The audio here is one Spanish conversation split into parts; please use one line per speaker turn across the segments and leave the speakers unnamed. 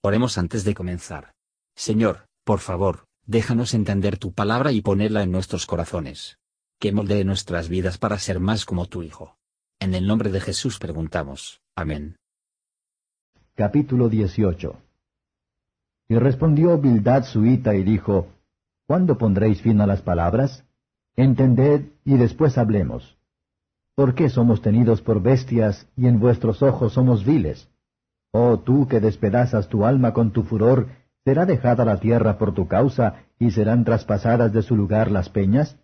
Oremos antes de comenzar. Señor, por favor, déjanos entender tu palabra y ponerla en nuestros corazones. Que moldee nuestras vidas para ser más como tu Hijo. En el nombre de Jesús preguntamos. Amén.
Capítulo 18 Y respondió Bildad suita y dijo, ¿Cuándo pondréis fin a las palabras? Entended y después hablemos. ¿Por qué somos tenidos por bestias y en vuestros ojos somos viles? Oh tú que despedazas tu alma con tu furor, ¿será dejada la tierra por tu causa y serán traspasadas de su lugar las peñas?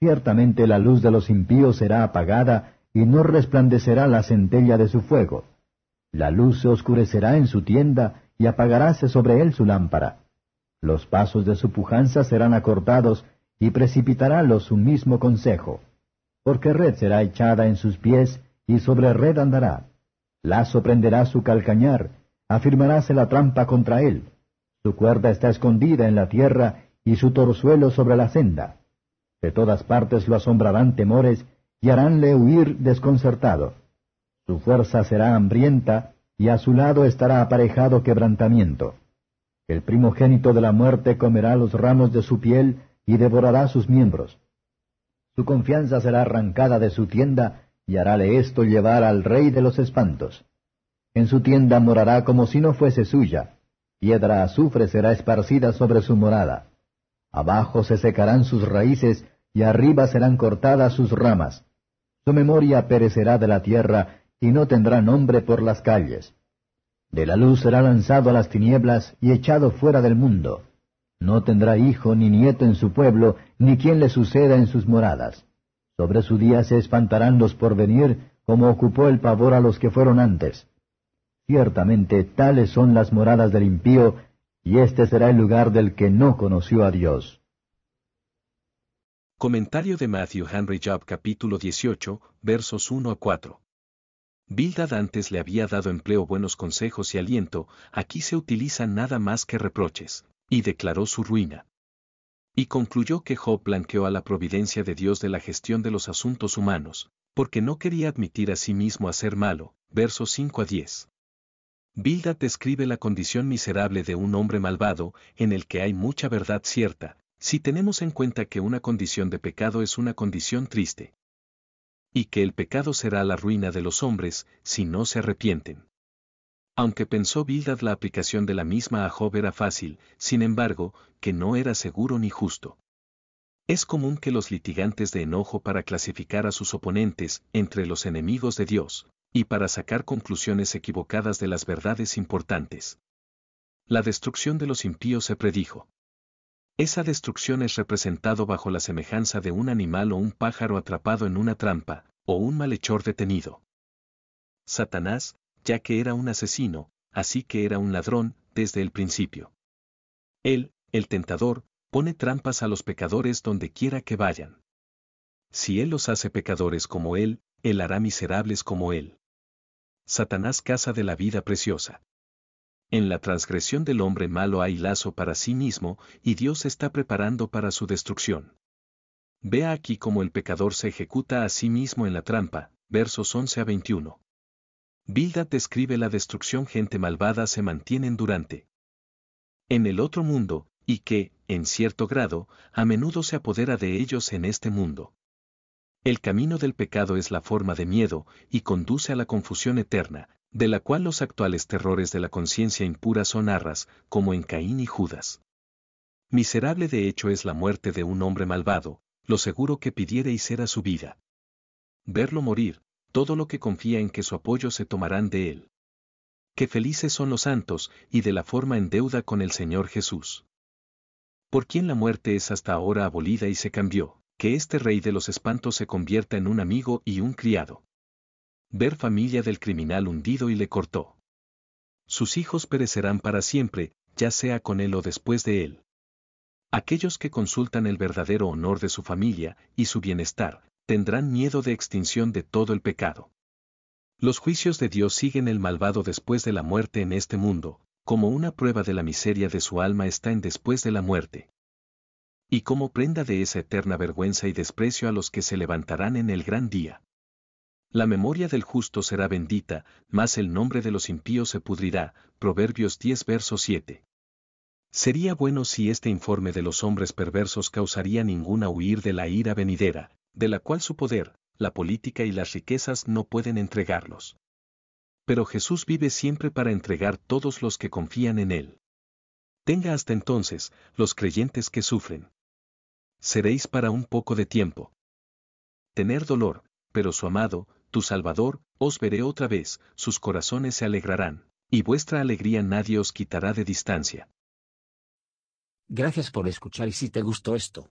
Ciertamente la luz de los impíos será apagada y no resplandecerá la centella de su fuego. La luz se oscurecerá en su tienda y apagaráse sobre él su lámpara. Los pasos de su pujanza serán acortados y precipitarálos su mismo consejo porque red será echada en sus pies, y sobre red andará. Lazo prenderá su calcañar, afirmaráse la trampa contra él. Su cuerda está escondida en la tierra, y su torzuelo sobre la senda. De todas partes lo asombrarán temores, y haránle huir desconcertado. Su fuerza será hambrienta, y a su lado estará aparejado quebrantamiento. El primogénito de la muerte comerá los ramos de su piel, y devorará sus miembros su confianza será arrancada de su tienda, y harále esto llevar al rey de los espantos. En su tienda morará como si no fuese suya, piedra azufre será esparcida sobre su morada. Abajo se secarán sus raíces, y arriba serán cortadas sus ramas. Su memoria perecerá de la tierra, y no tendrá nombre por las calles. De la luz será lanzado a las tinieblas y echado fuera del mundo. No tendrá hijo ni nieto en su pueblo, ni quien le suceda en sus moradas. Sobre su día se espantarán los por venir, como ocupó el pavor a los que fueron antes. Ciertamente tales son las moradas del impío, y este será el lugar del que no conoció a Dios.
Comentario de Matthew Henry Job capítulo 18, versos 1 a 4. Bildad antes le había dado empleo buenos consejos y aliento, aquí se utilizan nada más que reproches y declaró su ruina. Y concluyó que Job blanqueó a la providencia de Dios de la gestión de los asuntos humanos, porque no quería admitir a sí mismo a ser malo, versos 5 a 10. Bildad describe la condición miserable de un hombre malvado, en el que hay mucha verdad cierta, si tenemos en cuenta que una condición de pecado es una condición triste. Y que el pecado será la ruina de los hombres, si no se arrepienten. Aunque pensó Bildad la aplicación de la misma a Job era fácil, sin embargo, que no era seguro ni justo. Es común que los litigantes de enojo para clasificar a sus oponentes entre los enemigos de Dios, y para sacar conclusiones equivocadas de las verdades importantes. La destrucción de los impíos se predijo. Esa destrucción es representado bajo la semejanza de un animal o un pájaro atrapado en una trampa, o un malhechor detenido. Satanás, ya que era un asesino, así que era un ladrón, desde el principio. Él, el tentador, pone trampas a los pecadores donde quiera que vayan. Si Él los hace pecadores como Él, Él hará miserables como Él. Satanás caza de la vida preciosa. En la transgresión del hombre malo hay lazo para sí mismo, y Dios está preparando para su destrucción. Vea aquí cómo el pecador se ejecuta a sí mismo en la trampa, versos 11 a 21. Bildad describe la destrucción gente malvada se mantienen durante en el otro mundo, y que, en cierto grado, a menudo se apodera de ellos en este mundo. El camino del pecado es la forma de miedo, y conduce a la confusión eterna, de la cual los actuales terrores de la conciencia impura son arras, como en Caín y Judas. Miserable de hecho es la muerte de un hombre malvado, lo seguro que pidiere y será su vida. Verlo morir, todo lo que confía en que su apoyo se tomarán de él. Qué felices son los santos, y de la forma en deuda con el Señor Jesús. Por quien la muerte es hasta ahora abolida y se cambió, que este rey de los espantos se convierta en un amigo y un criado. Ver familia del criminal hundido y le cortó. Sus hijos perecerán para siempre, ya sea con él o después de él. Aquellos que consultan el verdadero honor de su familia y su bienestar, tendrán miedo de extinción de todo el pecado. Los juicios de Dios siguen el malvado después de la muerte en este mundo, como una prueba de la miseria de su alma está en después de la muerte. Y como prenda de esa eterna vergüenza y desprecio a los que se levantarán en el gran día. La memoria del justo será bendita, mas el nombre de los impíos se pudrirá. Proverbios 10 verso 7. Sería bueno si este informe de los hombres perversos causaría ninguna huir de la ira venidera, de la cual su poder, la política y las riquezas no pueden entregarlos. Pero Jesús vive siempre para entregar todos los que confían en Él. Tenga hasta entonces, los creyentes que sufren. Seréis para un poco de tiempo. Tener dolor, pero su amado, tu Salvador, os veré otra vez, sus corazones se alegrarán, y vuestra alegría nadie os quitará de distancia.
Gracias por escuchar y si te gustó esto,